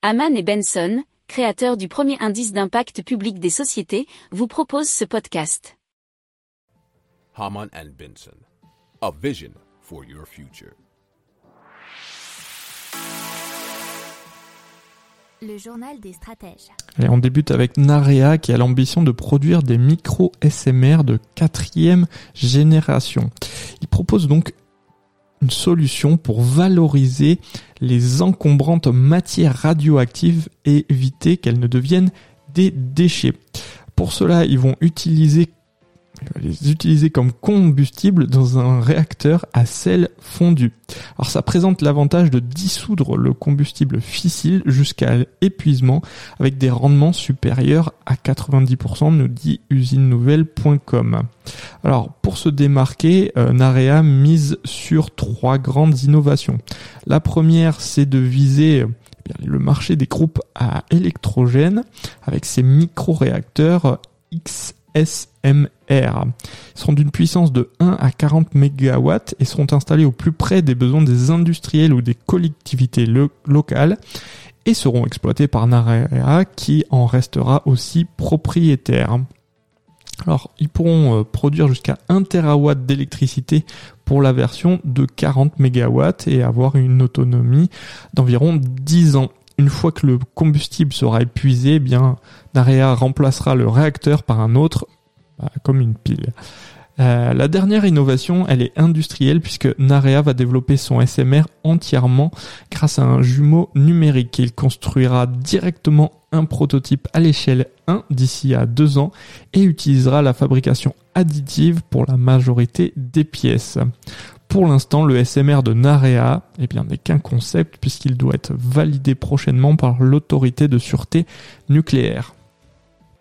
Haman et Benson, créateurs du premier indice d'impact public des sociétés, vous proposent ce podcast. Haman and Benson, a vision for your future. Le journal des stratèges. Et on débute avec Narea qui a l'ambition de produire des micro SMR de quatrième génération. Il propose donc une solution pour valoriser les encombrantes matières radioactives et éviter qu'elles ne deviennent des déchets. Pour cela, ils vont utiliser les utiliser comme combustible dans un réacteur à sel fondu. Alors ça présente l'avantage de dissoudre le combustible fissile jusqu'à l'épuisement avec des rendements supérieurs à 90% nous dit usinenouvelle.com. Alors pour se démarquer, euh, Narea mise sur trois grandes innovations. La première c'est de viser eh le marché des groupes à électrogène avec ses micro-réacteurs XSMR ils seront d'une puissance de 1 à 40 MW et seront installés au plus près des besoins des industriels ou des collectivités locales et seront exploités par Narea qui en restera aussi propriétaire. Alors, ils pourront euh, produire jusqu'à 1 TW d'électricité pour la version de 40 MW et avoir une autonomie d'environ 10 ans. Une fois que le combustible sera épuisé, eh bien, Narea remplacera le réacteur par un autre bah, comme une pile. Euh, la dernière innovation, elle est industrielle puisque Narea va développer son SMR entièrement grâce à un jumeau numérique. Il construira directement un prototype à l'échelle 1 d'ici à 2 ans et utilisera la fabrication additive pour la majorité des pièces. Pour l'instant, le SMR de Narea eh n'est qu'un concept puisqu'il doit être validé prochainement par l'autorité de sûreté nucléaire.